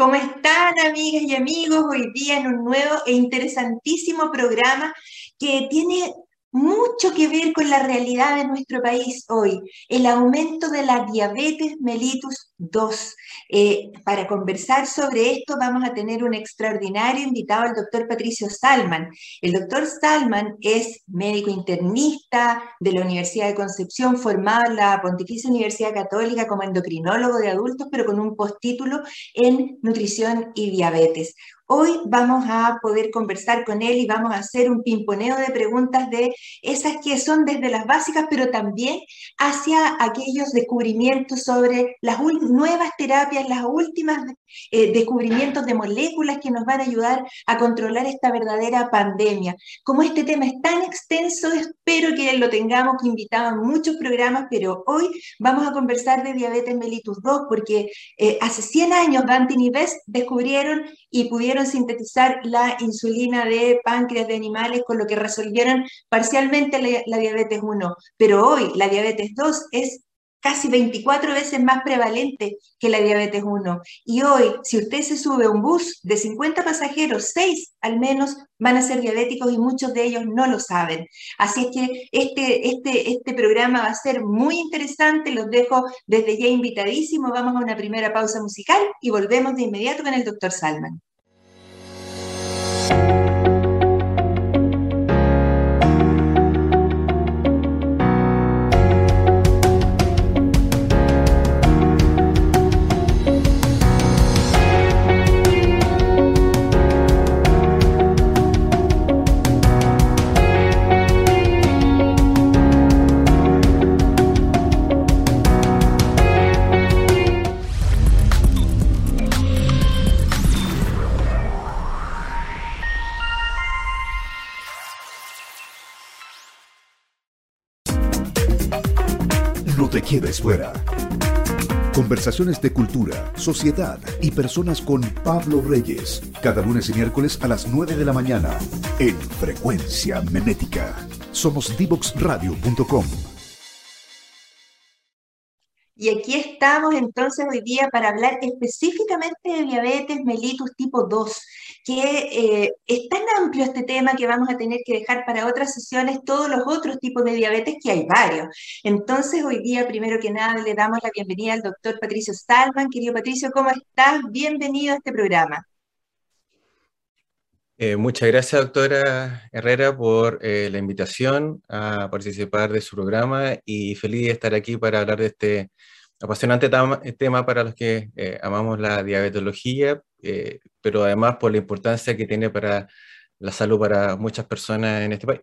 ¿Cómo están amigas y amigos? Hoy día en un nuevo e interesantísimo programa que tiene mucho que ver con la realidad de nuestro país hoy, el aumento de la diabetes mellitus 2. Eh, para conversar sobre esto vamos a tener un extraordinario invitado, el doctor Patricio Salman. El doctor Salman es médico internista de la Universidad de Concepción, formado en la Pontificia Universidad Católica como endocrinólogo de adultos, pero con un postítulo en nutrición y diabetes. Hoy vamos a poder conversar con él y vamos a hacer un pimponeo de preguntas de esas que son desde las básicas, pero también hacia aquellos descubrimientos sobre las nuevas terapias, las últimas eh, descubrimientos de moléculas que nos van a ayudar a controlar esta verdadera pandemia. Como este tema es tan extenso, espero que lo tengamos invitado en muchos programas, pero hoy vamos a conversar de diabetes mellitus 2 porque eh, hace 100 años Dante y Best descubrieron y pudieron sintetizar la insulina de páncreas de animales, con lo que resolvieron parcialmente la, la diabetes 1. Pero hoy la diabetes 2 es casi 24 veces más prevalente que la diabetes 1. Y hoy, si usted se sube a un bus de 50 pasajeros, 6 al menos van a ser diabéticos y muchos de ellos no lo saben. Así es que este, este, este programa va a ser muy interesante, los dejo desde ya invitadísimo. Vamos a una primera pausa musical y volvemos de inmediato con el doctor Salman. Quedes fuera. Conversaciones de cultura, sociedad y personas con Pablo Reyes. Cada lunes y miércoles a las 9 de la mañana en Frecuencia Memética. Somos divoxradio.com. Y aquí estamos entonces hoy día para hablar específicamente de diabetes mellitus tipo 2 que eh, es tan amplio este tema que vamos a tener que dejar para otras sesiones todos los otros tipos de diabetes, que hay varios. Entonces, hoy día, primero que nada, le damos la bienvenida al doctor Patricio Salman. Querido Patricio, ¿cómo estás? Bienvenido a este programa. Eh, muchas gracias, doctora Herrera, por eh, la invitación a participar de su programa y feliz de estar aquí para hablar de este apasionante tema para los que amamos la diabetología, eh, pero además por la importancia que tiene para la salud para muchas personas en este país.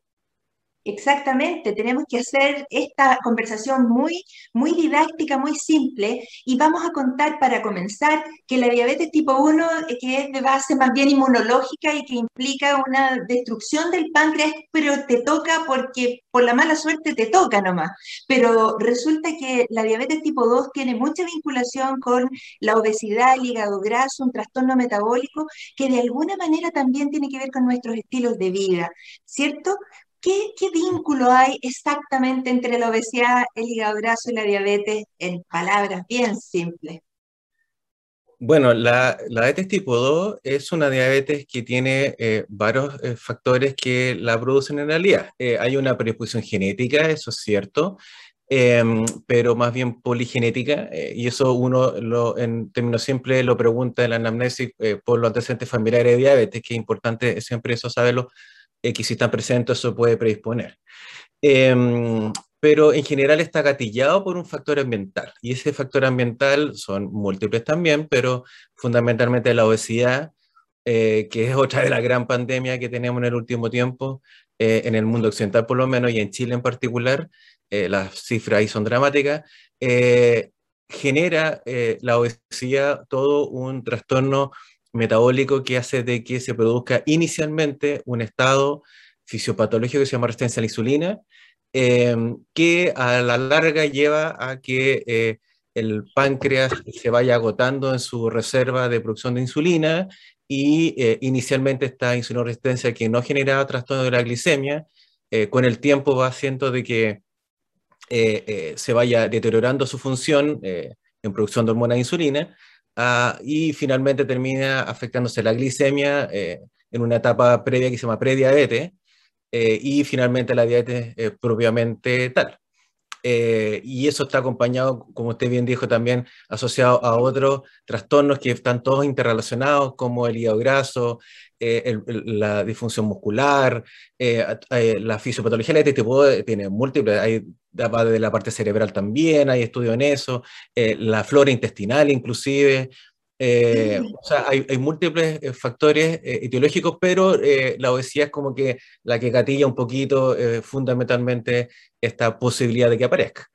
Exactamente, tenemos que hacer esta conversación muy, muy didáctica, muy simple, y vamos a contar para comenzar que la diabetes tipo 1, eh, que es de base más bien inmunológica y que implica una destrucción del páncreas, pero te toca porque por la mala suerte te toca nomás. Pero resulta que la diabetes tipo 2 tiene mucha vinculación con la obesidad, el hígado graso, un trastorno metabólico que de alguna manera también tiene que ver con nuestros estilos de vida, ¿cierto? ¿Qué, vínculo hay exactamente entre la obesidad, el hígado graso y la diabetes en palabras bien simples? Bueno, la, diabetes tipo 2 es una diabetes que tiene eh, varios eh, factores que la producen en realidad. Eh, hay una predisposición genética, eso es cierto, em, pero más bien poligenética, y eso uno lo, en términos simples lo pregunta en la anamnesis por los antecedentes familiares de diabetes, que es importante siempre eso saberlo que si están presentes eso puede predisponer. Em, pero en general está gatillado por un factor ambiental, y ese factor ambiental son múltiples también, pero fundamentalmente la obesidad, eh, que es otra de la gran pandemia que tenemos en el último tiempo, eh, en el mundo occidental por lo menos, y en Chile en particular, eh, las cifras ahí son dramáticas, genera la obesidad todo un trastorno metabólico que hace de que se produzca inicialmente un estado fisiopatológico que se llama resistencia a la insulina, em, que a la larga lleva a que eh, el páncreas se vaya agotando en su reserva de producción de insulina y eh, inicialmente esta insulinoresistencia que no generaba trastorno de la glicemia, eh, con el tiempo va haciendo de que se vaya deteriorando su función en producción de hormona de insulina, ah, y finalmente termina afectándose la glicemia en una etapa previa que se llama prediabetes y finalmente la diabetes propiamente tal. Eh, y eso está acompañado, como usted bien dijo, también asociado a otros trastornos que están todos interrelacionados, como el hígado graso, eh, la disfunción muscular, eh, la fisiopatología de este tipo tiene múltiples, hay de la parte cerebral también, hay estudios en eso, la flora intestinal inclusive, eh, o sea, hay, múltiples eh, factores eh, etiológicos, pero la obesidad es como que la que gatilla un poquito fundamentalmente esta posibilidad de que aparezca.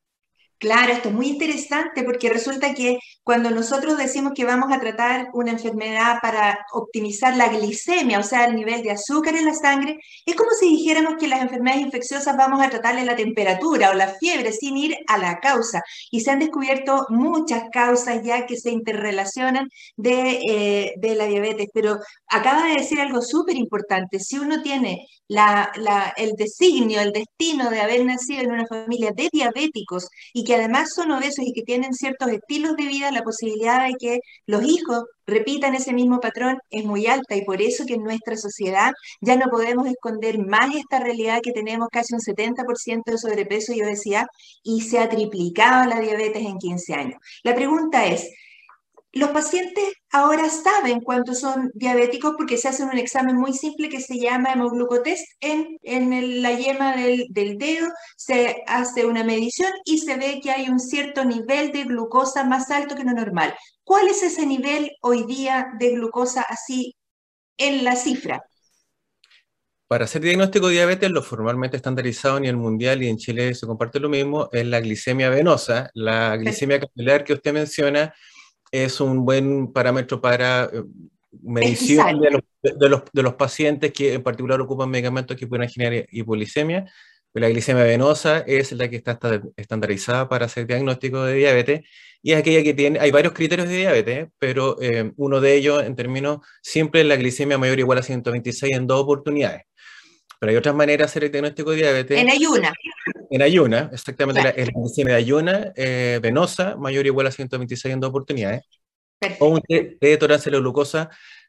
Claro, esto es muy interesante porque resulta que cuando nosotros decimos que vamos a tratar una enfermedad para optimizar la glicemia, o sea, el nivel de azúcar en la sangre, es como si dijéramos que las enfermedades infecciosas vamos a tratarle la temperatura o la fiebre sin ir a la causa. Y se han descubierto muchas causas ya que se interrelacionan de, eh, de la diabetes. Pero acaba de decir algo súper importante. Si uno tiene el designio, el destino de haber nacido en una familia de diabéticos y que además son obesos y que tienen ciertos estilos de vida, la posibilidad de que los hijos repitan ese mismo patrón es muy alta y por eso que en nuestra sociedad ya no podemos esconder más esta realidad que tenemos casi un 70% de sobrepeso y obesidad y se ha triplicado la diabetes en 15 años. La pregunta es, los pacientes ahora saben cuántos son diabéticos porque se hace un examen muy simple que se llama hemoglucotest en, en la yema del, del, dedo, se hace una medición y se ve que hay un cierto nivel de glucosa más alto que lo normal. ¿Cuál es ese nivel hoy día de glucosa así en la cifra? Para hacer diagnóstico de diabetes, lo formalmente estandarizado en el mundial y en Chile se comparte lo mismo, es la glicemia venosa. La glicemia capilar que usted menciona es un buen parámetro para eh, medición de los, de, los, pacientes que en particular ocupan medicamentos que pueden generar hipoglicemia. La glicemia venosa es la que está estandarizada para hacer diagnóstico de diabetes y es aquella que tiene, hay varios criterios de diabetes, pero eh, uno de ellos en términos siempre es la glicemia mayor o igual a 126 en dos oportunidades. Pero hay otras maneras de hacer el diagnóstico de diabetes. En ayuna. En ayuna, exactamente. La, la glicemia de ayuna eh, venosa mayor o igual a 126 en dos oportunidades. O un test de la glucosa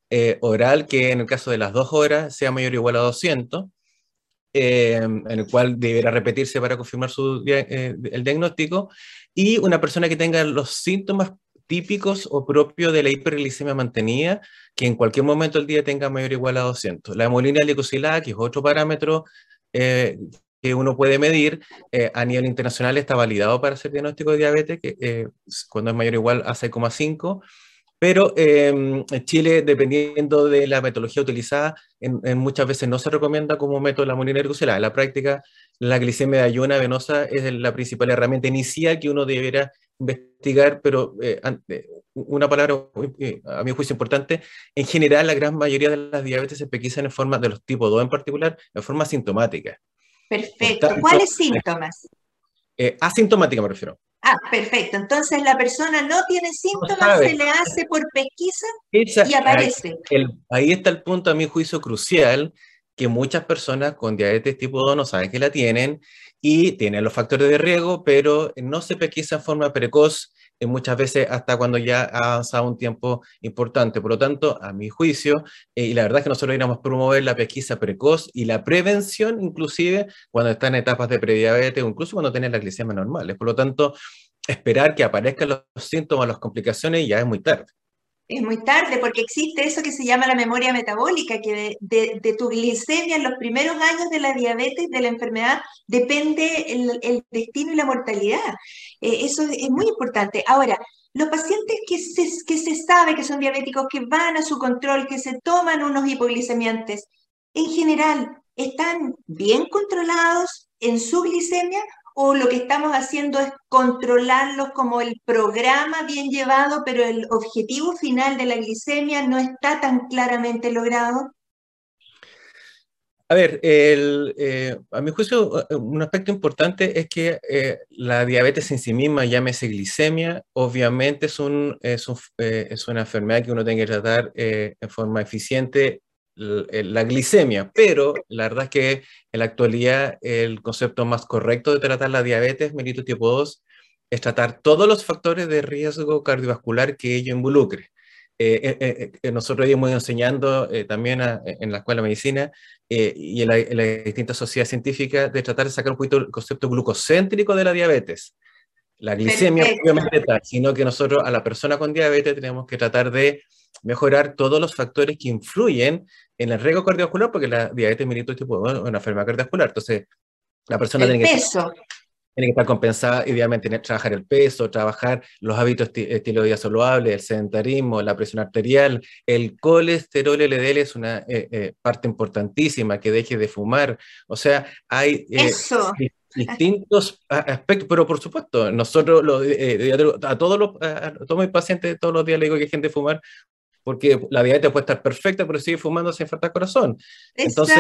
eh, oral que en el caso de las dos horas sea mayor o igual a 200. Eh, en el cual deberá repetirse para confirmar su, el diagnóstico, y una persona que tenga los síntomas típicos o propios de la hiperglicemia mantenida, que en cualquier momento del día tenga mayor o igual a 200. La hemolina glicosilada, que es otro parámetro eh, que uno puede medir eh, a nivel internacional, está validado para hacer diagnóstico de diabetes, que eh, cuando es mayor o igual a 6,5. Pero en Chile, dependiendo de la metodología utilizada, en, muchas veces no se recomienda como método la hemolina glicosilada. En la práctica, la glicemia de ayuna venosa es la principal herramienta inicial que uno debiera investigar, pero eh, eh, una palabra eh, a mi juicio importante, en general la gran mayoría de las diabetes se pesquisan en forma, de los tipos 2 en particular, en forma sintomática. Perfecto. ¿Cuáles síntomas? asintomática me refiero. Ah, perfecto. Entonces la persona no tiene síntomas, se le hace por pesquisa y aparece. ahí está el punto, a mi juicio, crucial, que muchas personas con diabetes tipo 2 no saben que la tienen y tienen los factores de riesgo, pero no se pesquisa en forma precoz, muchas veces hasta cuando ya ha avanzado un tiempo importante. Por lo tanto, a mi juicio, eh, y la verdad es que nosotros deberíamos promover la pesquisa precoz y la prevención, inclusive cuando está en etapas de prediabetes o incluso cuando tiene la glicemia normales. Por lo tanto, esperar que aparezcan los síntomas, las complicaciones, ya es muy tarde es muy tarde porque existe eso que se llama la memoria metabólica, que de, tu glicemia en los primeros años de la diabetes, de la enfermedad, depende el, destino y la mortalidad. Eh, eso es, muy importante. Ahora, los pacientes que se, que se sabe que son diabéticos, que van a su control, que se toman unos hipoglicemiantes, en general, ¿están bien controlados en su glicemia o lo que estamos haciendo es controlarlos como el programa bien llevado, pero el objetivo final de la glicemia no está tan claramente logrado? A ver, eh, a mi juicio, un aspecto importante es que eh, la diabetes en sí misma, llámese glicemia, obviamente es, un, es, eh, es una enfermedad que uno tiene que tratar en forma eficiente la glicemia, pero la verdad es que en la actualidad el concepto más correcto de tratar la diabetes mellitus tipo 2 es tratar todos los factores de riesgo cardiovascular que ello involucre. Eh, eh, eh, nosotros hemos ido enseñando también en la Escuela de Medicina y en, las la distintas sociedades científicas de tratar de sacar un poquito el concepto glucocéntrico de la diabetes. La glicemia, obviamente, tal, sino que nosotros a la persona con diabetes tenemos que tratar de mejorar todos los factores que influyen en el riesgo cardiovascular, porque la diabetes mellitus tipo es una enfermedad cardiovascular. Entonces, la persona tiene que tiene que estar compensada, idealmente, trabajar el peso, trabajar los hábitos estilo de vida saludable, el sedentarismo, la presión arterial, el colesterol LDL es una eh, eh, parte importantísima, que deje de fumar. O sea, hay eh, distintos aspectos, pero por supuesto, nosotros a todos los a todos mis pacientes todos los días le digo que hay gente fumar porque la diabetes puede estar perfecta, pero sigue fumando sin falta corazón. Entonces,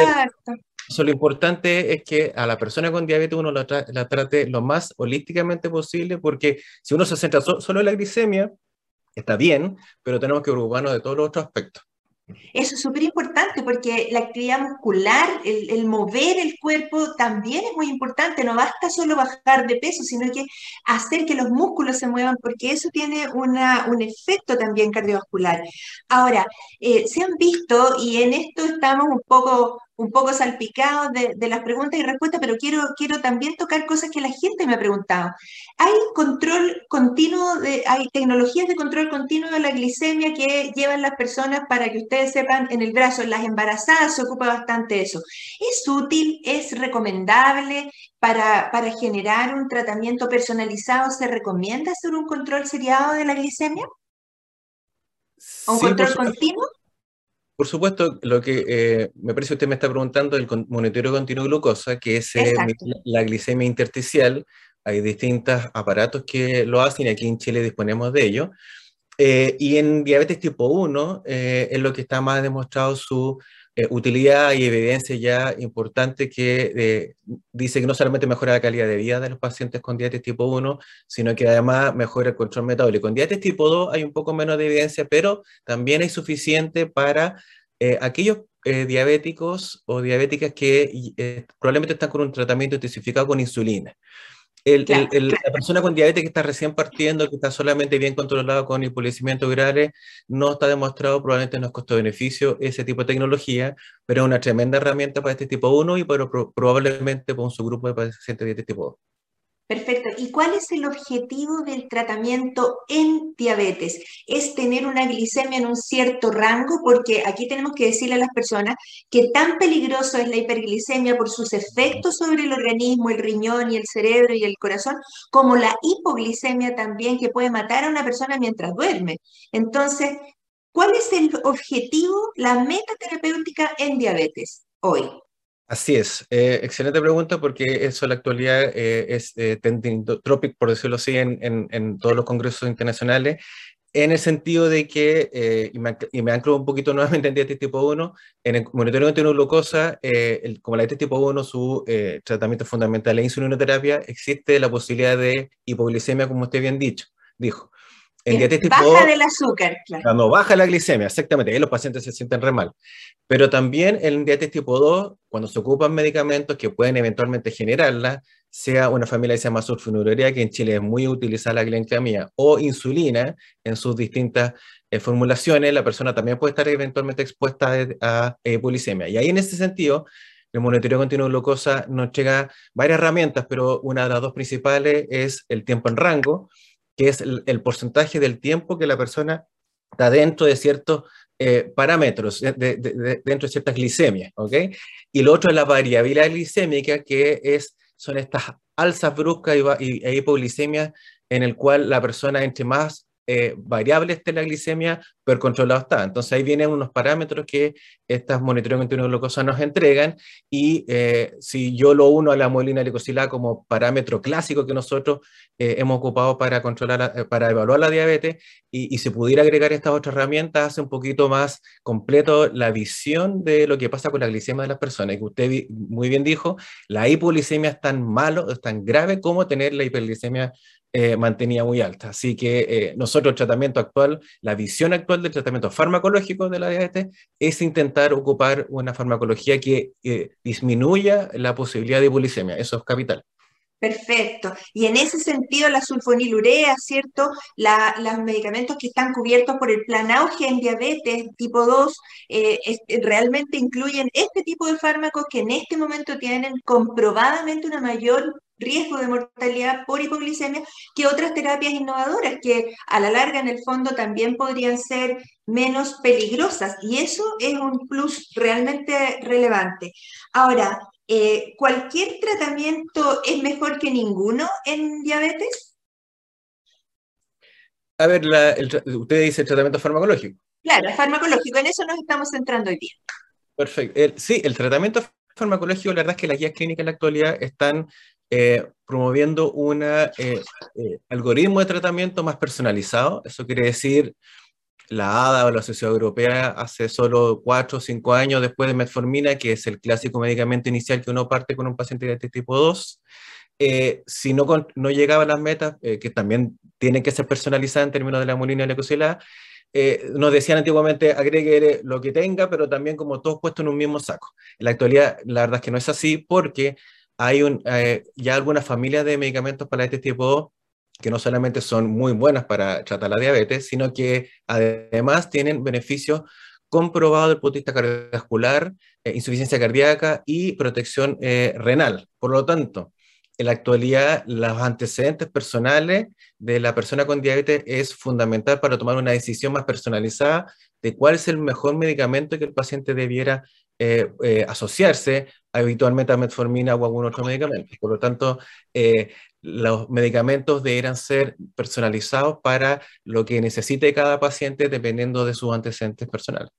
eso, lo importante es que a la persona con diabetes uno la, trate lo más holísticamente posible, porque si uno se centra solo en la glicemia, está bien, pero tenemos que preocuparnos de todos los otros aspectos. Eso es súper importante porque la actividad muscular, el, mover el cuerpo también es muy importante. No basta solo bajar de peso, sino que hacer que los músculos se muevan porque eso tiene una, un efecto también cardiovascular. Ahora, eh, se han visto, y en esto estamos un poco un poco salpicado de, las preguntas y respuestas, pero quiero, quiero también tocar cosas que la gente me ha preguntado. ¿Hay control continuo, de, hay tecnologías de control continuo de la glicemia que llevan las personas para que ustedes sepan en el brazo? Las embarazadas se ocupa bastante eso. ¿Es útil? ¿Es recomendable? Para, para generar un tratamiento personalizado, ¿se recomienda hacer un control seriado de la glicemia? ¿Un control continuo? Por supuesto, lo que eh, me parece que usted me está preguntando, el monitoreo continuo de glucosa, que es eh, la glicemia intersticial. Hay distintos aparatos que lo hacen y aquí en Chile disponemos de ello. Eh, y en diabetes tipo 1 es lo que está más demostrado su eh, utilidad y evidencia ya importante que eh, dice que no solamente mejora la calidad de vida de los pacientes con diabetes tipo 1, sino que además mejora el control metabólico. Con diabetes tipo 2 hay un poco menos de evidencia, pero también hay suficiente para eh, aquellos diabéticos o diabéticas que probablemente están con un tratamiento intensificado con insulina. La persona con diabetes que está recién partiendo, que está solamente bien controlado con hipoglicemiantos graves, no está demostrado, probablemente no es costo-beneficio ese tipo de tecnología, pero es una tremenda herramienta para este tipo 1 y para, probablemente para un subgrupo de pacientes de diabetes tipo 2. Perfecto. ¿Y cuál es el objetivo del tratamiento en diabetes? ¿Es tener una glicemia en un cierto rango? Porque aquí tenemos que decirle a las personas que tan peligroso es la hiperglicemia por sus efectos sobre el organismo, el riñón y el cerebro y el corazón, como la hipoglicemia también que puede matar a una persona mientras duerme. Entonces, ¿cuál es el objetivo, la meta terapéutica en diabetes hoy? Así es, eh, excelente pregunta porque eso en la actualidad eh, es eh, topic, por decirlo así, en, en, todos los congresos internacionales, en el sentido de que, eh, y, me, y, me, anclo un poquito nuevamente en diabetes tipo 1, en el monitoreo de glucosa, el, como la diabetes tipo 1, su tratamiento fundamental es insulinoterapia, existe la posibilidad de hipoglicemia, como usted bien dicho, dijo. En diabetes baja del azúcar, claro. Cuando baja la glicemia, exactamente, ahí los pacientes se sienten re mal. Pero también en diabetes tipo 2, cuando se ocupan medicamentos que pueden eventualmente generarla, sea una familia que se llama sulfonilurea, que en Chile es muy utilizada la glicemia, o insulina en sus distintas eh, formulaciones, la persona también puede estar eventualmente expuesta a, hipoglicemia. Y ahí en ese sentido, el monitoreo continuo de glucosa nos llega varias herramientas, pero una de las dos principales es el tiempo en rango, que es el, porcentaje del tiempo que la persona está dentro de ciertos eh, parámetros, dentro de ciertas glicemias, ¿ok? Y lo otro es la variabilidad glicémica, que es, son estas alzas bruscas y, y, hipoglicemia en el cual la persona entre más eh, variables de la glicemia, pero controlado está. Entonces ahí vienen unos parámetros que estas monitoreos continuos de glucosa nos entregan y eh, si yo lo uno a la muelina glicosilada como parámetro clásico que nosotros eh, hemos ocupado para controlar, para evaluar la diabetes y, y si pudiera agregar estas otras herramientas hace un poquito más completo la visión de lo que pasa con la glicemia de las personas. Y que usted muy bien dijo, la hipoglicemia es tan malo, es tan grave como tener la hiperglicemia eh, mantenía muy alta. Así que eh, nosotros el tratamiento actual, la visión actual del tratamiento farmacológico de la diabetes es intentar ocupar una farmacología que eh, disminuya la posibilidad de hipoglicemia. Eso es capital. Perfecto. Y en ese sentido, la sulfonilurea, ¿cierto? los medicamentos que están cubiertos por el plan auge en diabetes tipo 2 eh, realmente incluyen este tipo de fármacos que en este momento tienen comprobadamente una mayor riesgo de mortalidad por hipoglicemia que otras terapias innovadoras que a la larga en el fondo también podrían ser menos peligrosas y eso es un plus realmente relevante. Ahora, eh, ¿cualquier tratamiento es mejor que ninguno en diabetes? A ver, usted dice el tratamiento farmacológico. Claro, farmacológico, en eso nos estamos centrando hoy día. Perfecto. sí, el tratamiento farmacológico, la verdad es que las guías clínicas en la actualidad están eh, promoviendo un eh, algoritmo de tratamiento más personalizado. Eso quiere decir la ADA o la Sociedad Europea hace solo cuatro o cinco años después de metformina, que es el clásico medicamento inicial que uno parte con un paciente de tipo 2. Eh, si no, no llegaba a las metas, eh, que también tienen que ser personalizadas en términos de la molina y la glucosilada, eh, nos decían antiguamente agregue lo que tenga, pero también como todos puestos en un mismo saco. En la actualidad, la verdad es que no es así porque hay un, ya algunas familias de medicamentos para este tipo 2 que no solamente son muy buenas para tratar la diabetes, sino que además tienen beneficios comprobados del punto de vista cardiovascular, eh, insuficiencia cardíaca y protección eh, renal. Por lo tanto, en la actualidad, los antecedentes personales de la persona con diabetes es fundamental para tomar una decisión más personalizada de cuál es el mejor medicamento que el paciente debiera eh, asociarse habitualmente a metformina o a algún otro medicamento. Por lo tanto, los medicamentos deberán ser personalizados para lo que necesite cada paciente dependiendo de sus antecedentes personales.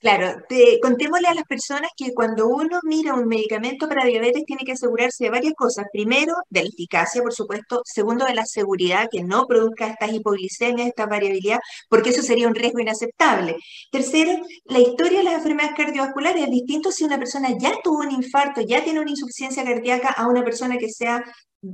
Claro, contémosle a las personas que cuando uno mira un medicamento para diabetes tiene que asegurarse de varias cosas. Primero, de la eficacia, por supuesto. Segundo, de la seguridad, que no produzca estas hipoglicemias, esta variabilidad, porque eso sería un riesgo inaceptable. Tercero, la historia de las enfermedades cardiovasculares es distinto si una persona ya tuvo un infarto, ya tiene una insuficiencia cardíaca, a una persona que sea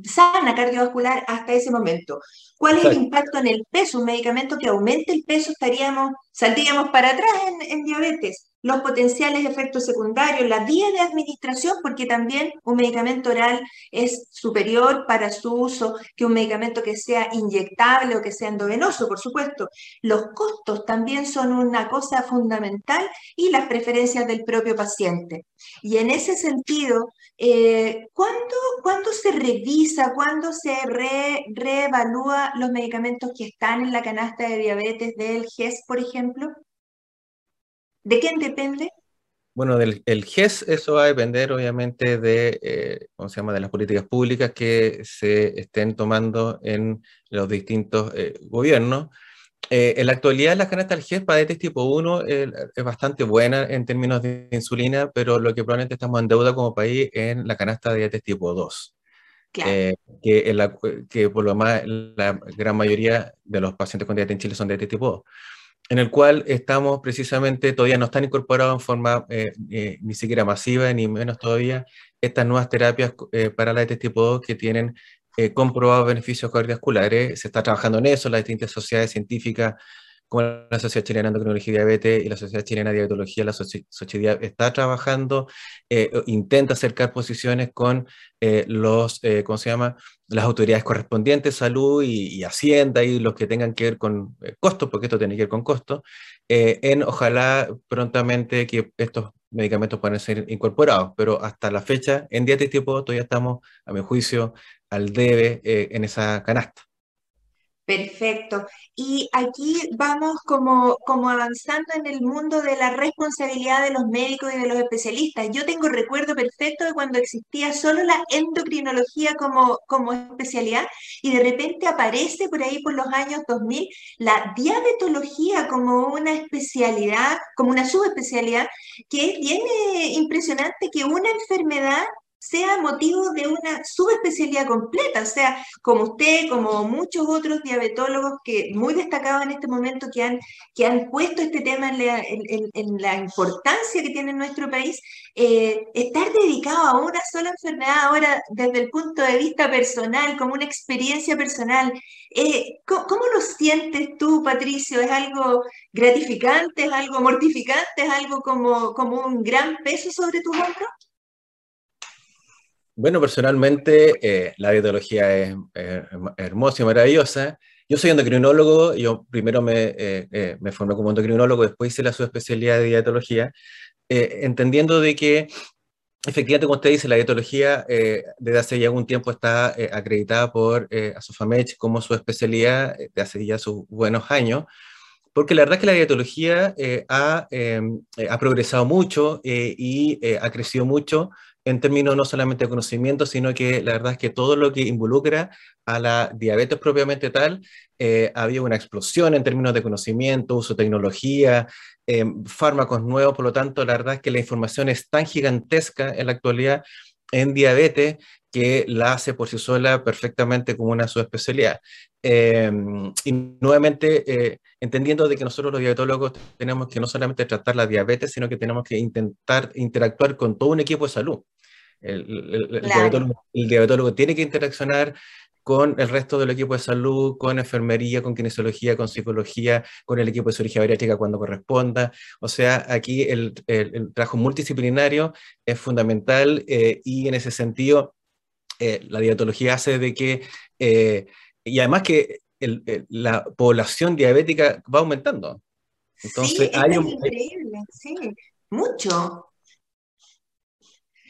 sana cardiovascular hasta ese momento. ¿Cuál es el impacto en el peso? Un medicamento que aumente el peso, estaríamos, saldríamos para atrás en, diabetes. Los potenciales efectos secundarios, la vía de administración, porque también un medicamento oral es superior para su uso que un medicamento que sea inyectable o que sea endovenoso, por supuesto. Los costos también son una cosa fundamental y las preferencias del propio paciente. Y en ese sentido, eh, ¿cuándo, se revisa, cuándo se reevalúa los medicamentos que están en la canasta de diabetes del GES, por ejemplo? ¿De quién depende? Bueno, del el GES eso va a depender obviamente de, eh, ¿cómo se llama?, de las políticas públicas que se estén tomando en los distintos eh, gobiernos. Eh, en la actualidad la canasta del GES para diabetes tipo 1 es bastante buena en términos de insulina, pero lo que probablemente estamos en deuda como país en la canasta de diabetes tipo 2. Eh, que, que, por lo más la gran mayoría de los pacientes con diabetes en Chile son de diabetes tipo 2, en el cual estamos precisamente, todavía no están incorporados en forma eh, ni siquiera masiva, ni menos todavía, estas nuevas terapias para la diabetes tipo 2 que tienen eh, comprobados beneficios cardiovasculares. Se está trabajando en eso, las distintas sociedades científicas, como la Sociedad Chilena de Endocrinología y Diabetes y la Sociedad Chilena de Diabetología, la sociedad está trabajando, eh, intenta acercar posiciones con eh, los, ¿cómo se llama? las autoridades correspondientes, salud y, hacienda y los que tengan que ver con costos, porque esto tiene que ver con costos, en ojalá prontamente que estos medicamentos puedan ser incorporados, pero hasta la fecha, en diabetes tipo todavía estamos, a mi juicio, al debe eh, en esa canasta. Perfecto. Y aquí vamos como, como avanzando en el mundo de la responsabilidad de los médicos y de los especialistas. Yo tengo recuerdo perfecto de cuando existía solo la endocrinología como, como especialidad y de repente aparece por ahí por los años 2000 la diabetología como una especialidad, como una subespecialidad, que es bien impresionante que una enfermedad sea motivo de una subespecialidad completa, o sea, como usted, como muchos otros diabetólogos que muy destacados en este momento que han, que han puesto este tema en la, importancia que tiene en nuestro país, eh, estar dedicado a una sola enfermedad ahora desde el punto de vista personal, como una experiencia personal, eh, ¿cómo, lo sientes tú, Patricio? ¿Es algo gratificante, es algo mortificante, es algo como, como un gran peso sobre tus hombros? Bueno, personalmente eh, la dietología es hermosa y maravillosa. Yo soy endocrinólogo, yo primero me, eh, me formé como endocrinólogo, después hice la subespecialidad de dietología, entendiendo de que efectivamente, como usted dice, la dietología desde hace ya algún tiempo está acreditada por eh, Asofamech como su especialidad de hace ya sus buenos años porque la verdad es que la dietología ha, em, ha, progresado mucho y ha crecido mucho en términos no solamente de conocimiento, sino que la verdad es que todo lo que involucra a la diabetes propiamente tal, eh, ha habido una explosión en términos de conocimiento, uso de tecnología, eh, fármacos nuevos, por lo tanto, la verdad es que la información es tan gigantesca en la actualidad en diabetes que la hace por sí sola perfectamente como una subespecialidad. Eh, y nuevamente, eh, entendiendo de que nosotros los diabetólogos tenemos que no solamente tratar la diabetes, sino que tenemos que intentar interactuar con todo un equipo de salud. El, diabetólogo, tiene que interaccionar con el resto del equipo de salud, con enfermería, con kinesiología, con psicología, con el equipo de cirugía bariátrica cuando corresponda. O sea, aquí el, trabajo multidisciplinario es fundamental eh, y en ese sentido eh, la diabetología hace de que, eh, y además que la población diabética va aumentando. Entonces, sí, hay un... increíble, sí, mucho.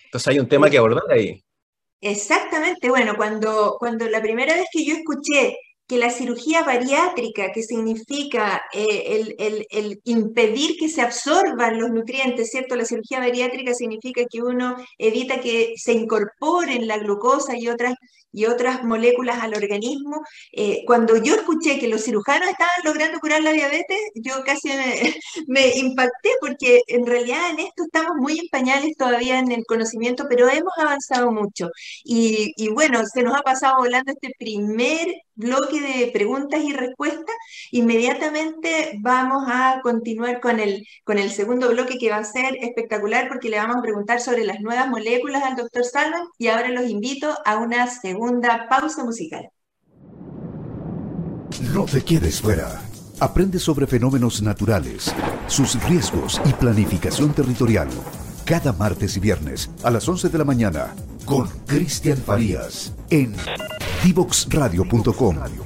Entonces hay un tema que abordar ahí. Exactamente, bueno, cuando, cuando la primera vez que yo escuché que la cirugía bariátrica, que significa eh, el, impedir que se absorban los nutrientes, ¿cierto? La cirugía bariátrica significa que uno evita que se incorporen la glucosa y otras, y otras moléculas al organismo. Eh, cuando yo escuché que los cirujanos estaban logrando curar la diabetes, yo casi me, impacté porque en realidad en esto estamos muy en pañales todavía en el conocimiento, pero hemos avanzado mucho. Y, y bueno, se nos ha pasado volando este primer bloque de preguntas y respuestas, inmediatamente vamos a continuar con el, con el segundo bloque que va a ser espectacular porque le vamos a preguntar sobre las nuevas moléculas al doctor Salman y ahora los invito a una segunda pausa musical. No te quedes fuera. Aprende sobre fenómenos naturales, sus riesgos y planificación territorial. Cada martes y viernes a las 11 de la mañana con Cristian Farías en divoxradio.com.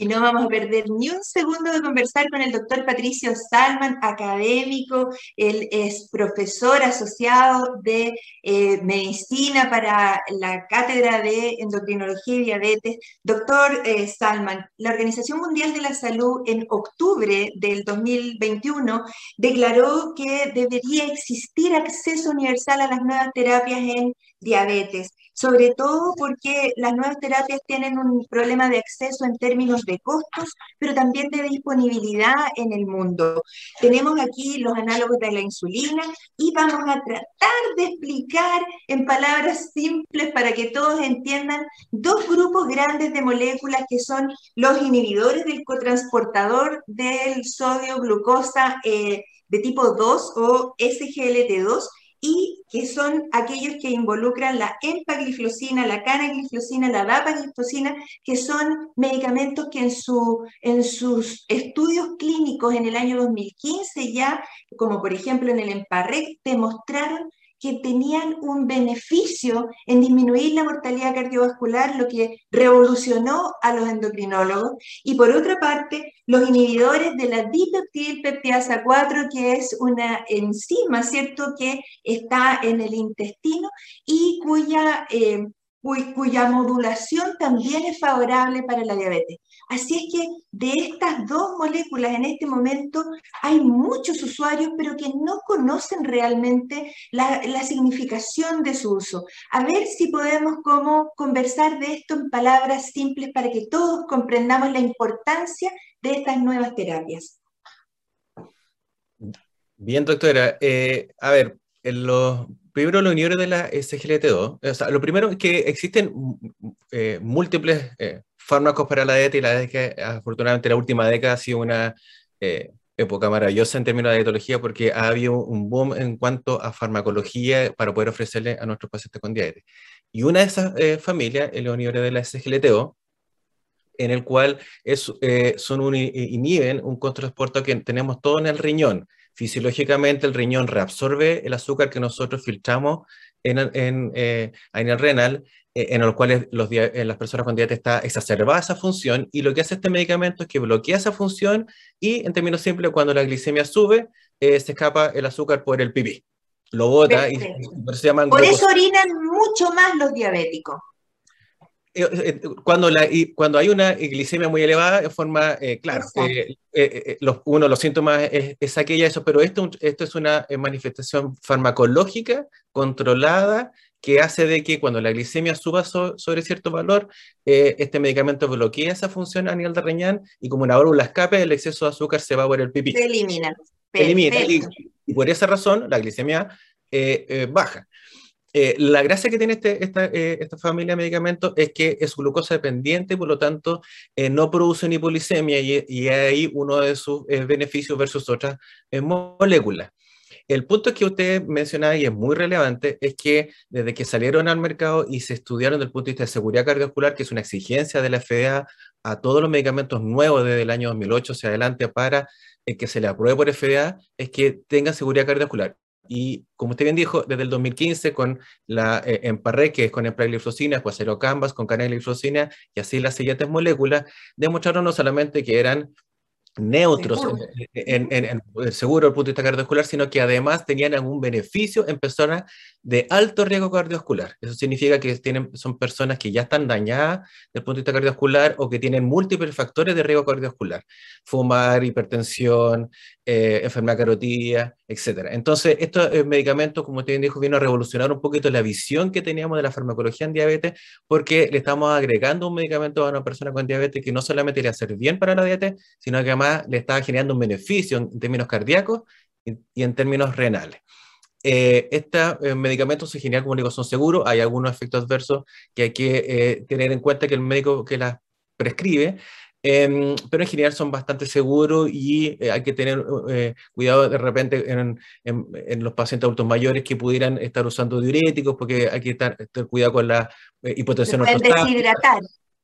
Y no vamos a perder ni un segundo de conversar con el doctor Patricio Salman, académico. Él es profesor asociado de eh, medicina para la cátedra de endocrinología y diabetes. Doctor eh, Salman, la Organización Mundial de la Salud en octubre del 2021 declaró que debería existir acceso universal a las nuevas terapias en diabetes sobre todo porque las nuevas terapias tienen un problema de acceso en términos de costos, pero también de disponibilidad en el mundo. Tenemos aquí los análogos de la insulina y vamos a tratar de explicar en palabras simples para que todos entiendan dos grupos grandes de moléculas que son los inhibidores del cotransportador del sodio glucosa eh, de tipo 2 o SGLT2 y que son aquellos que involucran la empagliflosina, la canagliflosina, la dapagliflosina, que son medicamentos que en, su, en sus estudios clínicos en el año 2015 ya, como por ejemplo en el EMPARREC, demostraron que tenían un beneficio en disminuir la mortalidad cardiovascular, lo que revolucionó a los endocrinólogos. Y por otra parte, los inhibidores de la dipeptidilpeptidasa 4, que es una enzima, ¿cierto?, que está en el intestino y cuya eh, cuya modulación también es favorable para la diabetes. Así es que de estas dos moléculas en este momento hay muchos usuarios, pero que no conocen realmente la, significación de su uso. A ver si podemos como conversar de esto en palabras simples para que todos comprendamos la importancia de estas nuevas terapias. Bien, doctora. Eh, a ver, en los primero los inhibidores de la SGLT2. O sea, lo primero es que existen eh, múltiples eh, fármacos para la diabetes y la que afortunadamente la última década ha sido una eh, época maravillosa en términos de dietología porque ha habido un boom en cuanto a farmacología para poder ofrecerle a nuestros pacientes con diabetes. Y una de esas familias es los inhibidores de la SGLT2, en el cual es, son un, inhiben un transporte que tenemos todo en el riñón Fisiológicamente el riñón reabsorbe el azúcar que nosotros filtramos en, en, eh, el renal, eh, en el cual los, en las personas con diabetes está exacerbada esa función y lo que hace este medicamento es que bloquea esa función y en términos simples cuando la glicemia sube eh, se escapa el azúcar por el pipí. Lo bota y, por eso, por eso orinan mucho más los diabéticos. Eh, eh, cuando, la, cuando hay una glicemia muy elevada, de forma, eh, claro, los, uno los síntomas es, es, aquella, eso, pero esto, esto es una manifestación farmacológica controlada que hace de que cuando la glicemia suba sobre cierto valor, este medicamento bloquea esa función a nivel de riñón y como una válvula escape, el exceso de azúcar se va por el pipí. Se elimina. Se elimina y, y, por esa razón la glicemia baja. Eh, la gracia que tiene este, eh, esta, familia de medicamentos es que es glucosa dependiente, por lo tanto eh, no produce ni y, y ahí uno de sus beneficios versus otras moléculas. El punto que usted mencionaba y es muy relevante es que desde que salieron al mercado y se estudiaron desde el punto de vista de seguridad cardiovascular, que es una exigencia de la FDA a todos los medicamentos nuevos desde el año 2008 hacia adelante para que se le apruebe por FDA, es que tengan seguridad cardiovascular. Y como usted bien dijo, desde el 2015 con la eh, Emparre, que es con empagliflozina, después Canvas con canagliflozina y así las siguientes moléculas, demostraron no solamente que eran neutros en, el seguro del punto de vista cardiovascular, sino que además tenían algún beneficio en personas de alto riesgo cardiovascular. Eso significa que tienen, son personas que ya están dañadas del punto de vista cardiovascular o que tienen múltiples factores de riesgo cardiovascular. Fumar, hipertensión, eh, enfermedad carotidia, etc. Entonces, estos eh, medicamentos, como usted dijo, vienen a revolucionar un poquito la visión que teníamos de la farmacología en diabetes, porque le estamos agregando un medicamento a una persona con diabetes que no solamente le hacer bien para la diabetes, sino que además le está generando un beneficio en términos cardíacos y en términos renales. Eh, estos eh, medicamentos en general, como digo, son seguros. Hay algunos efectos adversos que hay que eh, tener en cuenta que el médico que las prescribe, em, pero en general son bastante seguros y hay que tener cuidado de repente en, los pacientes adultos mayores que pudieran estar usando diuréticos, porque hay que estar, cuidado con la hipotensión ortostática.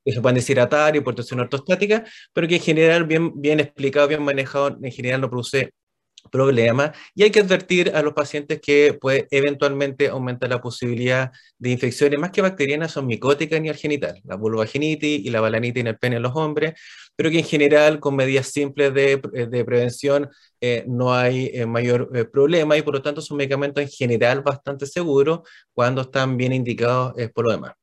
Que se pueden deshidratar, hipotensión ortostática, pero que en general, bien, bien explicado, bien manejado, en general no produce problema y hay que advertir a los pacientes que puede eventualmente aumentar la posibilidad de infecciones más que bacterianas son micóticas ni genital, la vulvaginitis y la balanitis en el pene en los hombres, pero que en general con medidas simples de, de prevención eh, no hay eh, mayor eh, problema y por lo tanto son medicamentos en general bastante seguros cuando están bien indicados por lo demás.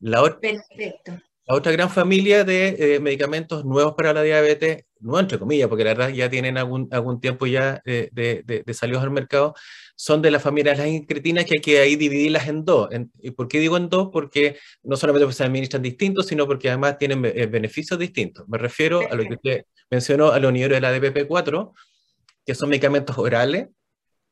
La Perfecto. La otra gran familia de medicamentos nuevos para la diabetes no entre comillas, porque la verdad ya tienen algún, algún tiempo ya de, de, de, salidos al mercado, son de la familia de las incretinas que hay que ahí dividirlas en dos. ¿Y por qué digo en dos? Porque no solamente se administran distintos, sino porque además tienen eh, beneficios distintos. Me refiero a lo que usted mencionó, a los niveles de la DPP4, que son medicamentos orales,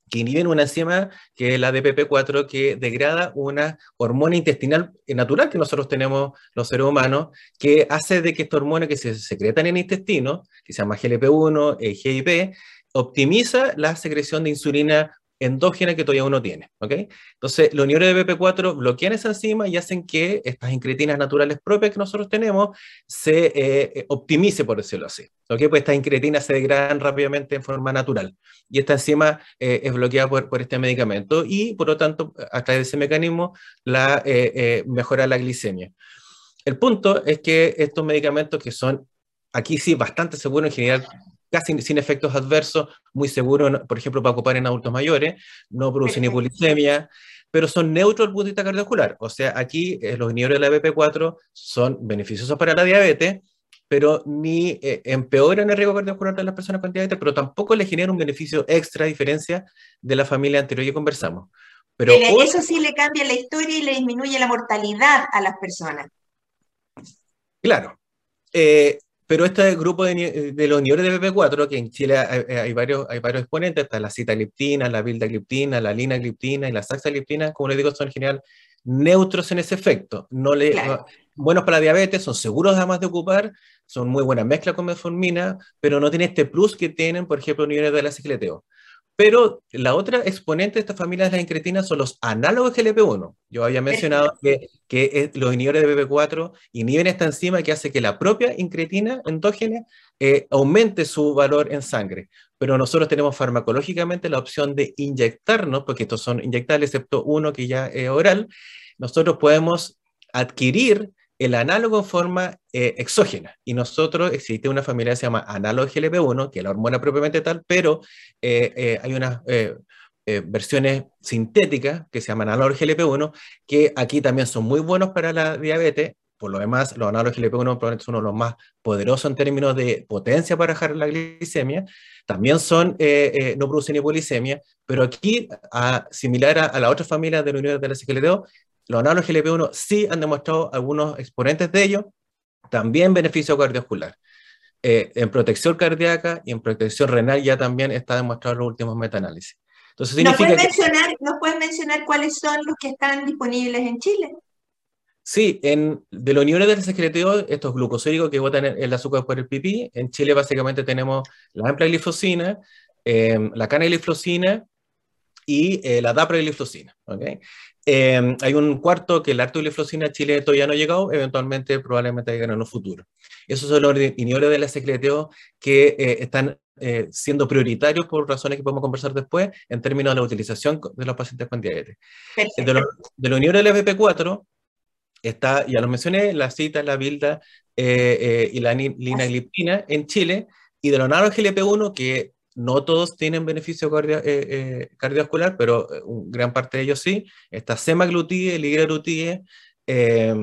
que inhiben una enzima que es la DPP4 que degrada una hormona intestinal natural que nosotros tenemos los seres humanos, que hace de que esta hormona que se secretan en el intestino, que se llama GLP-1, eh, GIP, optimiza la secreción de insulina endógena que todavía uno tiene. ¿ok? Entonces, los inhibidores de BP4 bloquean esa enzima y hacen que estas incretinas naturales propias que nosotros tenemos se eh, eh, optimice, por decirlo así. ¿ok? Pues estas incretinas se degradan rápidamente en forma natural. Y esta enzima eh, es bloqueada por, por, este medicamento y, por lo tanto, a través de ese mecanismo, la, mejora la glicemia. El punto es que estos medicamentos que son aquí sí bastante seguros en general casi sin efectos adversos, muy seguro, por ejemplo, para ocupar en adultos mayores, no producen hipoglicemia, pero son neutros al punto de vista cardiovascular. O sea, aquí eh, los inhibidores de la BP4 son beneficiosos para la diabetes, pero ni eh, empeoran el riesgo cardiovascular de las personas con diabetes, pero tampoco le generan un beneficio extra a diferencia de la familia anterior que conversamos. Pero eso sí le cambia la historia y le disminuye la mortalidad a las personas. Claro. Eh, pero este grupo de, de los inhibidores de BP4, que en Chile hay, varios, hay varios exponentes, está la citagliptina, la vildagliptina, la linagliptina y la saxagliptina, como les digo, son en general neutros en ese efecto. No le, buenos para la diabetes, son seguros además de ocupar, son muy buena mezcla con metformina, pero no tiene este plus que tienen, por ejemplo, inhibidores de la cicleteo. Pero la otra exponente de esta familia de las incretinas son los análogos GLP-1. Yo había mencionado que, que los inhibidores de BP4 inhiben esta enzima que hace que la propia incretina endógena eh, aumente su valor en sangre. Pero nosotros tenemos farmacológicamente la opción de inyectarnos, porque estos son inyectables, excepto uno que ya es oral. Nosotros podemos adquirir el análogo forma eh, exógena. Y nosotros, existe una familia que se llama análogo GLP-1, que es la hormona propiamente tal, pero eh, eh, hay unas versiones sintéticas que se llaman análogo GLP-1, que aquí también son muy buenos para la diabetes. Por lo demás, los análogos GLP-1 probablemente son uno de los más poderosos en términos de potencia para bajar la glicemia. También son, no producen hipoglicemia, pero aquí, similar a, la otra familia de la unidad de la CGLT2, los análogos GLP-1 sí han demostrado algunos exponentes de ello, también beneficio cardiovascular. Eh, en protección cardíaca y en protección renal ya también está demostrado en los últimos metaanálisis. Entonces, ¿Nos, puedes mencionar, ¿Nos puedes mencionar cuáles son los que están disponibles en Chile? Sí, en, de los uniones del secreteo, estos glucosídicos que botan el, azúcar por el pipí, en Chile básicamente tenemos la ampliglifosina, eh, la canagliflosina y eh, la dapagliflosina. ¿okay? Em, hay un cuarto que el artuliflosina Chile todavía no ha llegado, eventualmente probablemente llegará en un futuro. Esos son los inhibidores de la secreteo que eh, están eh, siendo prioritarios por razones que podemos conversar después en términos de la utilización de los pacientes con diabetes. De los, de los inhibidores del FP4 está, ya lo mencioné, la cita, la bilda eh, y la linagliptina en Chile, y de los análogos GLP-1 que no todos tienen beneficio eh, eh, cardiovascular, pero eh, gran parte de ellos sí. Está semaglutide, ligraglutide, eh,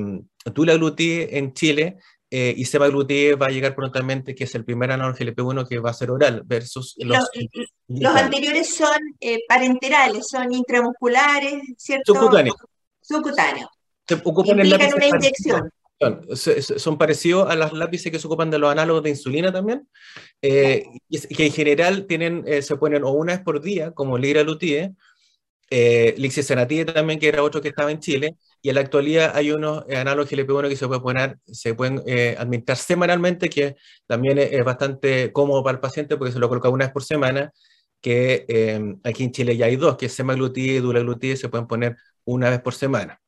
tulaglutide en Chile, y semaglutide va a llegar prontamente, que es el primer análogo GLP-1 que va a ser oral, versus los... Los, anteriores son parenterales, son intramusculares, ¿cierto? Subcutáneos. Subcutáneos. Se ocupan en una inyección. Son parecidos a las lápices que se ocupan de los análogos de insulina también, eh, que en general tienen, eh, se ponen o una vez por día, como liraglutide, eh, lixisenatide también, que era otro que estaba en Chile, y en la actualidad hay unos análogos GLP-1 que se, puede poner, se pueden eh, administrar semanalmente, que también es, bastante cómodo para el paciente porque se lo coloca una vez por semana, que aquí en Chile ya hay dos, que es semaglutide y dulaglutide, se pueden poner una vez por semana.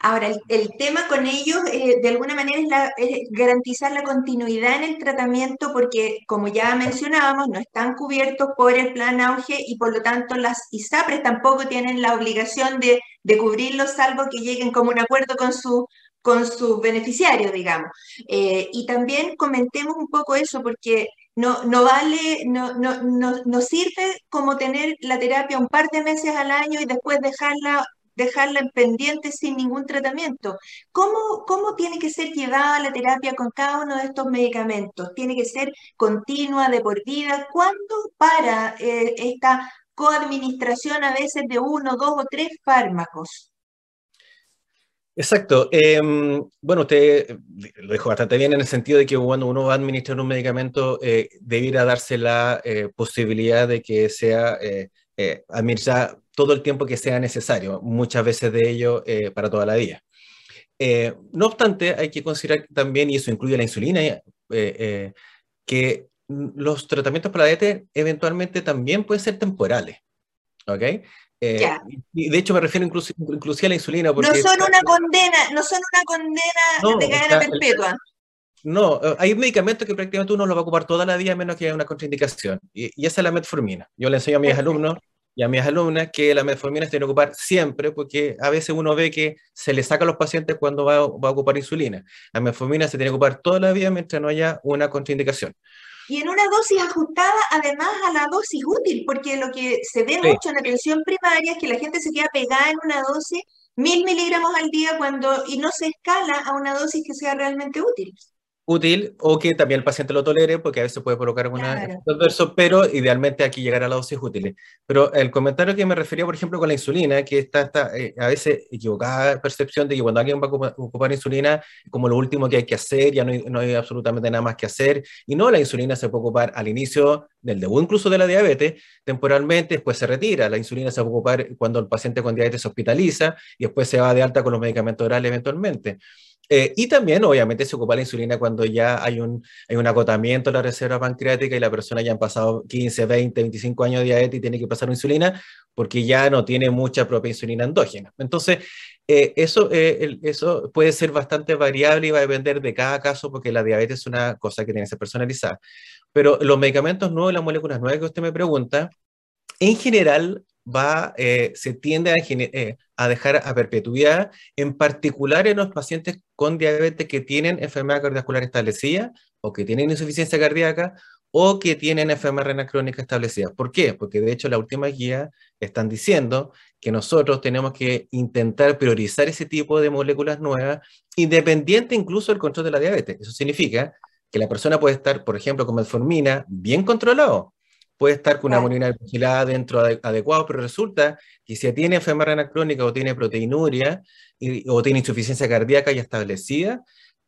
Ahora, el, tema con ellos, eh, de alguna manera, es, garantizar la continuidad en el tratamiento porque, como ya mencionábamos, no están cubiertos por el plan auge y por lo tanto las ISAPRES tampoco tienen la obligación de, cubrirlos salvo que lleguen como un acuerdo con su con sus beneficiarios, digamos. Eh, y también comentemos un poco eso, porque no, no vale, no, no, no, no sirve como tener la terapia un par de meses al año y después dejarla dejarla en pendiente sin ningún tratamiento. ¿Cómo, ¿Cómo tiene que ser llevada la terapia con cada uno de estos medicamentos? ¿Tiene que ser continua, de por vida? ¿Cuándo para eh, esta coadministración a veces de uno, dos o tres fármacos? Exacto. Em, bueno, usted lo dijo bastante bien en el sentido de que cuando uno va a administrar un medicamento, eh, debiera darse la eh, posibilidad de que sea eh, administrada todo el tiempo que sea necesario, muchas veces de ello eh, para toda la vida. Eh, no obstante, hay que considerar también, y eso incluye la insulina, eh, que los tratamientos para la diabetes eventualmente también pueden ser temporales. ¿Ok? Y de hecho me refiero incluso, inclusive a la insulina. Porque no son una condena, no son una condena de cadena perpetua. No, hay medicamentos que prácticamente uno lo va a ocupar toda la vida menos que haya una contraindicación. Y, y, esa es la metformina. Yo le enseño a mis alumnos y a mis alumnas que la metformina se tiene que ocupar siempre, porque a veces uno ve que se le saca a los pacientes cuando va, a ocupar insulina. La metformina se tiene que ocupar toda la vida mientras no haya una contraindicación. Y en una dosis ajustada, además, a la dosis útil, porque lo que se ve mucho en la atención primaria es que la gente se queda pegada en una dosis, mil miligramos al día, cuando, y no se escala a una dosis que sea realmente útil. Útil o que también el paciente lo tolere, porque a veces puede provocar alguna claro. adverso, pero idealmente aquí llegar a la dosis útil. Pero el comentario que me refería, por ejemplo, con la insulina, que está, está eh, a veces equivocada percepción de que cuando alguien va a ocupar, insulina, como lo último que hay que hacer, ya no hay, no hay, absolutamente nada más que hacer, y no, la insulina se puede ocupar al inicio del debut incluso de la diabetes, temporalmente, después se retira, la insulina se puede ocupar cuando el paciente con diabetes se hospitaliza y después se va de alta con los medicamentos orales eventualmente. Eh, y también, obviamente, se ocupa la insulina cuando ya hay un, hay un agotamiento de la reserva pancreática y la persona ya han pasado 15, 20, 25 años de diabetes y tiene que pasar insulina porque ya no tiene mucha propia insulina endógena. Entonces, eh, eso, eh, eso puede ser bastante variable y va a depender de cada caso porque la diabetes es una cosa que tiene que ser personalizada. Pero los medicamentos nuevos, las moléculas nuevas que usted me pregunta, en general va, eh, se tiende a, eh, a, dejar a perpetuidad, en particular en los pacientes con diabetes que tienen enfermedad cardiovascular establecida o que tienen insuficiencia cardíaca o que tienen enfermedad renal crónica establecida. ¿Por qué? Porque de hecho la última guía están diciendo que nosotros tenemos que intentar priorizar ese tipo de moléculas nuevas, independiente incluso del control de la diabetes. Eso significa que la persona puede estar, por ejemplo, con metformina bien controlado, puede estar con una monina vigilada dentro adecuado, pero resulta que si tiene enfermedad renal crónica o tiene proteinuria o tiene insuficiencia cardíaca ya establecida,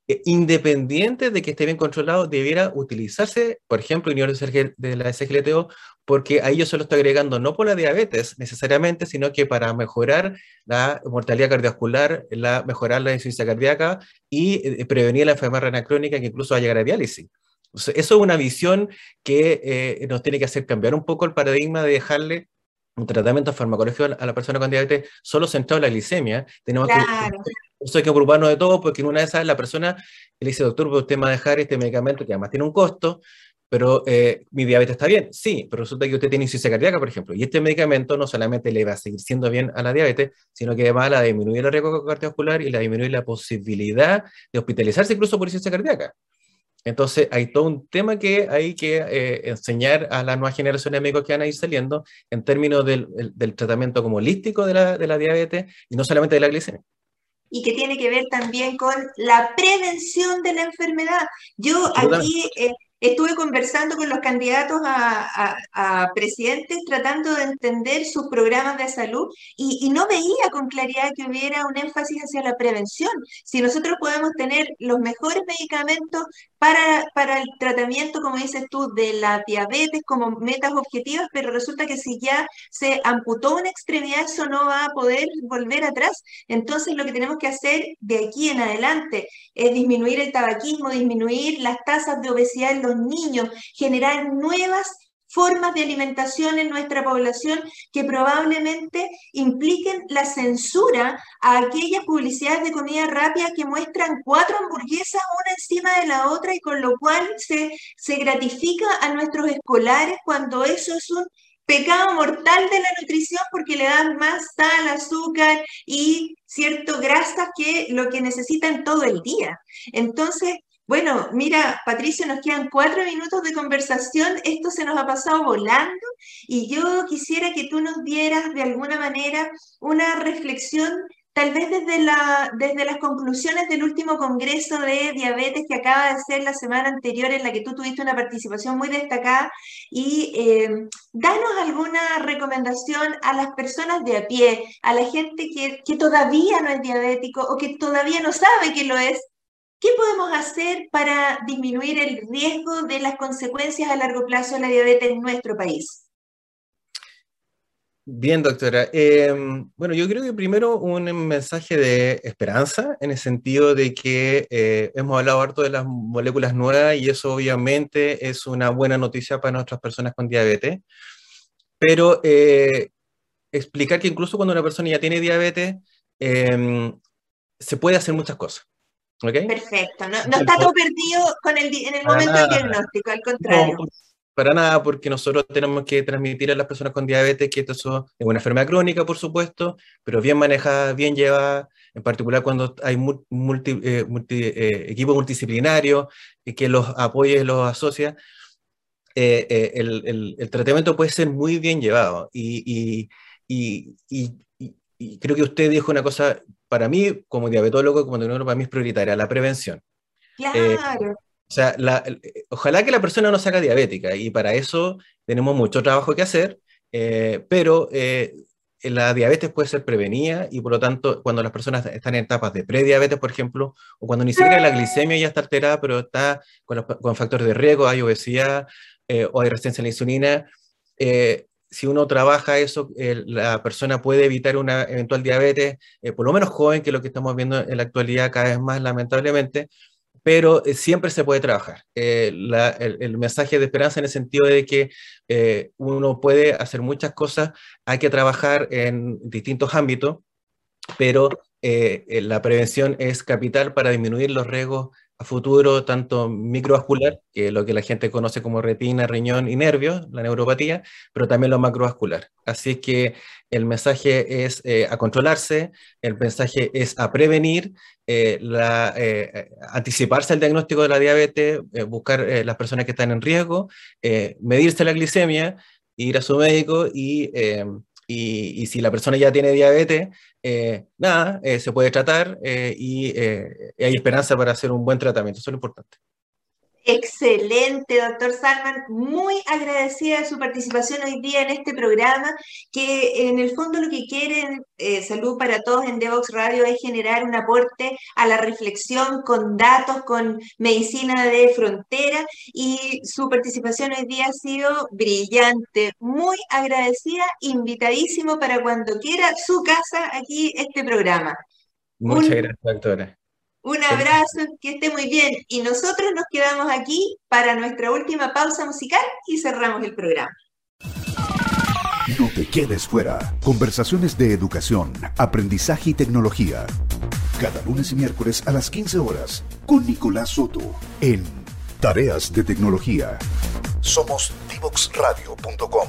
eh, independiente de que esté bien controlado, debiera utilizarse, por ejemplo, inhibidor de la SGLTO, porque ahí yo se lo estoy agregando no por la diabetes necesariamente, sino que para mejorar la mortalidad cardiovascular, la, mejorar la insuficiencia cardíaca y eh, prevenir la enfermedad renal crónica que incluso va a llegar a diálisis eso es una visión que eh, nos tiene que hacer cambiar un poco el paradigma de dejarle un tratamiento farmacológico a la persona con diabetes solo centrado en la glicemia. Tenemos que, eso hay que preocuparnos de todo porque en una de esas la persona le dice, doctor, usted me va a dejar este medicamento que además tiene un costo, pero eh, mi diabetes está bien. Sí, pero resulta que usted tiene insuficiencia cardíaca, por ejemplo, y este medicamento no solamente le va a seguir siendo bien a la diabetes, sino que además la disminuir el riesgo cardiovascular y la disminuir la posibilidad de hospitalizarse incluso por insuficiencia cardíaca. Entonces, hay todo un tema que hay que eh, enseñar a las nuevas generaciones de médicos que van a ir saliendo en términos del, tratamiento como holístico de la, de la, diabetes y no solamente de la glicemia. Y que tiene que ver también con la prevención de la enfermedad. Yo aquí eh, Estuve conversando con los candidatos a, presidentes tratando de entender sus programas de salud y, no veía con claridad que hubiera un énfasis hacia la prevención. Si nosotros podemos tener los mejores medicamentos para, para el tratamiento, como dices tú, de la diabetes como metas objetivas, pero resulta que si ya se amputó una extremidad, eso no va a poder volver atrás. Entonces lo que tenemos que hacer de aquí en adelante es disminuir el tabaquismo, disminuir las tasas de obesidad en los niños, generar nuevas formas de alimentación en nuestra población que probablemente impliquen la censura a aquellas publicidades de comida rápida que muestran cuatro hamburguesas una encima de la otra y con lo cual se, se gratifica a nuestros escolares cuando eso es un pecado mortal de la nutrición porque le dan más sal, azúcar y cierto grasas que lo que necesitan todo el día. Entonces, bueno, mira, Patricio, nos quedan cuatro minutos de conversación. Esto se nos ha pasado volando y yo quisiera que tú nos dieras de alguna manera una reflexión, tal vez desde, la, desde las conclusiones del último Congreso de Diabetes que acaba de ser la semana anterior, en la que tú tuviste una participación muy destacada, y eh, danos alguna recomendación a las personas de a pie, a la gente que, que todavía no es diabético o que todavía no sabe que lo es ¿Qué podemos hacer para disminuir el riesgo de las consecuencias a largo plazo de la diabetes en nuestro país? Bien, doctora. Em, bueno, yo creo que primero un mensaje de esperanza en el sentido de que eh, hemos hablado harto de las moléculas nuevas y eso obviamente es una buena noticia para nuestras personas con diabetes, pero eh, explicar que incluso cuando una persona ya tiene diabetes, em, se puede hacer muchas cosas. Perfecto, no, está todo perdido con el, en el momento del diagnóstico, al contrario. para nada, porque nosotros tenemos que transmitir a las personas con diabetes que esto es una enfermedad crónica, por supuesto, pero bien manejada, bien llevada, en particular cuando hay multi, eh, eh, equipos multidisciplinarios que los apoya y los asocia. Eh, el, el, tratamiento puede ser muy bien llevado y, y, y, y creo que usted dijo una cosa para mí, como diabetólogo, como endocrinólogo, para mí es prioritaria, la prevención. Claro. O sea, ojalá que la persona no se haga diabética y para eso tenemos mucho trabajo que hacer, eh, pero eh, la diabetes puede ser prevenida y por lo tanto cuando las personas están en etapas de prediabetes, por ejemplo, o cuando ni siquiera la glicemia ya está alterada, pero está con, con factores de riesgo, hay obesidad eh, o hay resistencia a la insulina, si uno trabaja eso, la persona puede evitar una eventual diabetes, por lo menos joven, que es lo que estamos viendo en la actualidad cada vez más lamentablemente, pero eh, siempre se puede trabajar. Eh, el, mensaje de esperanza en el sentido de que eh, uno puede hacer muchas cosas, hay que trabajar en distintos ámbitos, pero la prevención es capital para disminuir los riesgos a futuro, tanto microvascular, que es lo que la gente conoce como retina, riñón y nervios, la neuropatía, pero también lo macrovascular. Así que el mensaje es eh, a controlarse, el mensaje es a prevenir, eh, eh, anticiparse al diagnóstico de la diabetes, buscar las personas que están en riesgo, medirse la glicemia, ir a su médico y y, si la persona ya tiene diabetes, eh, nada, eh, se puede tratar eh, y hay esperanza para hacer un buen tratamiento. Eso es lo importante. Excelente, doctor Salman. Muy agradecida de su participación hoy día en este programa, que en el fondo lo que quieren eh, Salud para Todos en Devox Radio es generar un aporte a la reflexión con datos, con medicina de frontera y su participación hoy día ha sido brillante. Muy agradecida, invitadísimo para cuando quiera su casa aquí este programa. Muchas gracias, doctora. Un abrazo, que esté muy bien. Y nosotros nos quedamos aquí para nuestra última pausa musical y cerramos el programa. No te quedes fuera. Conversaciones de educación, aprendizaje y tecnología. Cada lunes y miércoles a las 15 horas con Nicolás Soto en Tareas de Tecnología. Somos divoxradio.com.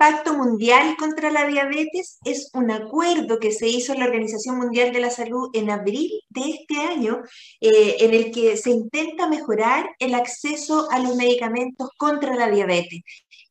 Pacto Mundial contra la Diabetes? Es un acuerdo que se hizo en la Organización Mundial de la Salud en abril de este año, eh, en el que se intenta mejorar el acceso a los medicamentos contra la diabetes.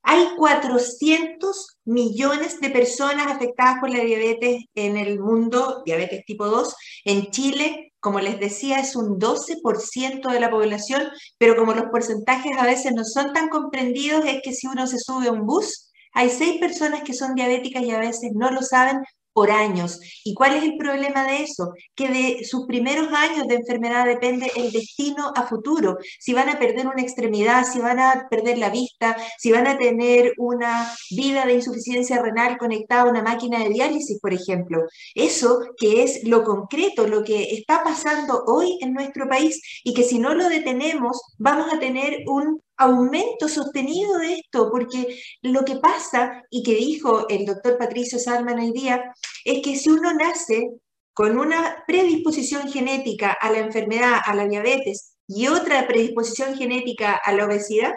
Hay 400 millones de personas afectadas por la diabetes en el mundo, diabetes tipo 2. En Chile, como les decía, es un 12% de la población, pero como los porcentajes a veces no son tan comprendidos, es que si uno se sube a un bus, hay seis personas que son diabéticas y a veces no lo saben por años. ¿Y cuál es el problema de eso? Que de sus primeros años de enfermedad depende el destino a futuro. Si van a perder una extremidad, si van a perder la vista, si van a tener una vida de insuficiencia renal conectada a una máquina de diálisis, por ejemplo. Eso que es lo concreto, lo que está pasando hoy en nuestro país y que si no lo detenemos, vamos a tener un aumento sostenido de esto, porque lo que pasa, y que dijo el doctor Patricio Salman el día, es que si uno nace con una predisposición genética a la enfermedad, a la diabetes, y otra predisposición genética a la obesidad,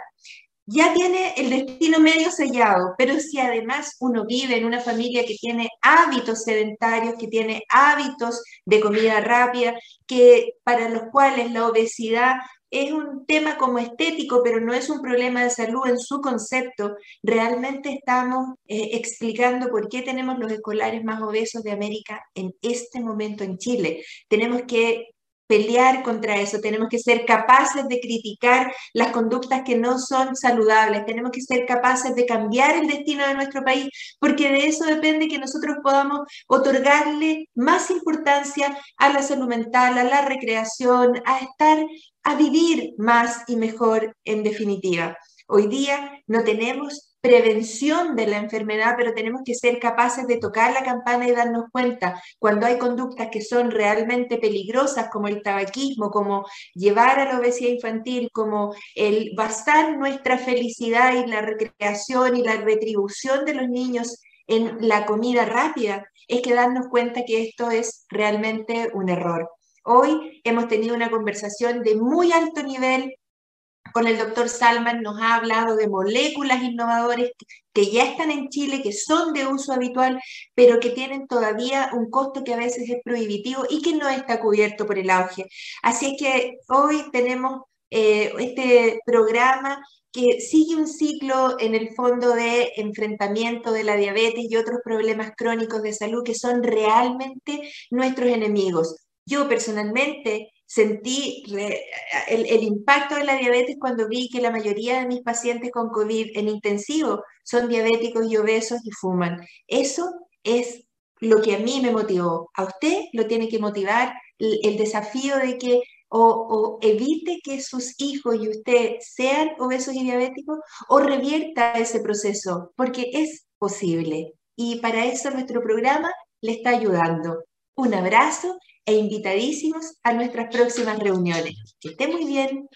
ya tiene el destino medio sellado, pero si además uno vive en una familia que tiene hábitos sedentarios, que tiene hábitos de comida rápida, que para los cuales la obesidad es un tema como estético, pero no es un problema de salud en su concepto. Realmente estamos eh, explicando por qué tenemos los escolares más obesos de América en este momento en Chile. Tenemos que pelear contra eso, tenemos que ser capaces de criticar las conductas que no son saludables, tenemos que ser capaces de cambiar el destino de nuestro país, porque de eso depende que nosotros podamos otorgarle más importancia a la salud mental, a la recreación, a estar, a vivir más y mejor en definitiva. Hoy día no tenemos prevención de la enfermedad, pero tenemos que ser capaces de tocar la campana y darnos cuenta cuando hay conductas que son realmente peligrosas, como el tabaquismo, como llevar a la obesidad infantil, como el basar nuestra felicidad y la recreación y la retribución de los niños en la comida rápida, es que darnos cuenta que esto es realmente un error. Hoy hemos tenido una conversación de muy alto nivel con el doctor Salman, nos ha hablado de moléculas innovadoras que ya están en Chile, que son de uso habitual, pero que tienen todavía un costo que a veces es prohibitivo y que no está cubierto por el auge. Así es que hoy tenemos eh, este programa que sigue un ciclo en el fondo de enfrentamiento de la diabetes y otros problemas crónicos de salud que son realmente nuestros enemigos. Yo personalmente sentí el, el, impacto de la diabetes cuando vi que la mayoría de mis pacientes con COVID en intensivo son diabéticos y obesos y fuman. Eso es lo que a mí me motivó. A usted lo tiene que motivar el, desafío de que o, evite que sus hijos y usted sean obesos y diabéticos o revierta ese proceso, porque es posible. Y para eso nuestro programa le está ayudando. Un abrazo e invitadísimos a nuestras próximas reuniones. Que esté muy bien.